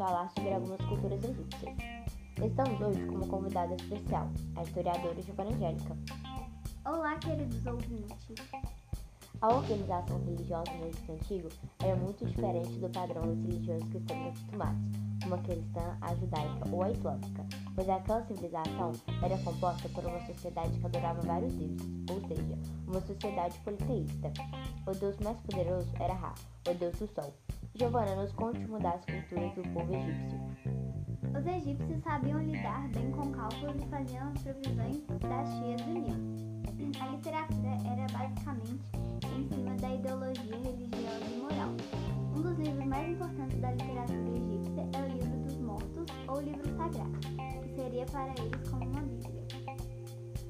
falar sobre algumas culturas egípcias. Estamos hoje com uma convidada especial, a historiadora Giovanna Angélica. Olá, queridos ouvintes. A organização religiosa no Egito Antigo era muito diferente do padrão das religiões que estamos acostumados, como a cristã, a judaica ou a islâmica, pois aquela civilização era composta por uma sociedade que adorava vários deuses, ou seja, uma sociedade politeísta. O deus mais poderoso era Ra, o deus do sol. Giovanna nos conte uma das culturas do povo egípcio. Os egípcios sabiam lidar bem com cálculos e faziam as previsões das cheias do Nilo. A literatura era basicamente em cima da ideologia religiosa e moral. Um dos livros mais importantes da literatura egípcia é o Livro dos Mortos, ou Livro Sagrado, que seria para eles como uma Bíblia.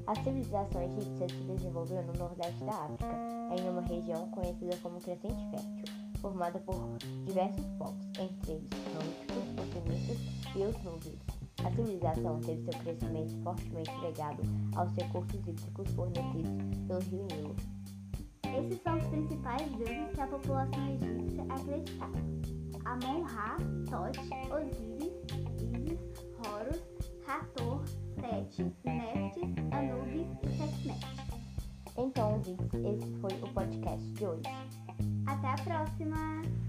A civilização egípcia se desenvolveu no nordeste da África, em uma região conhecida como Crescente Fértil, formada por diversos povos, entre eles rústicos, os fenitas e os núbios. A civilização teve seu crescimento fortemente ligado aos recursos hídricos fornecidos pelo rio Nilo. Esses são os principais deuses que a população egípcia acreditava: Amon-Ra, Tot, Osíris, Isis, Horus, Hathor, Sete, Neftis, Anubis e Sekhmet. Então, ouvintes, esse foi o podcast de hoje. Até a próxima!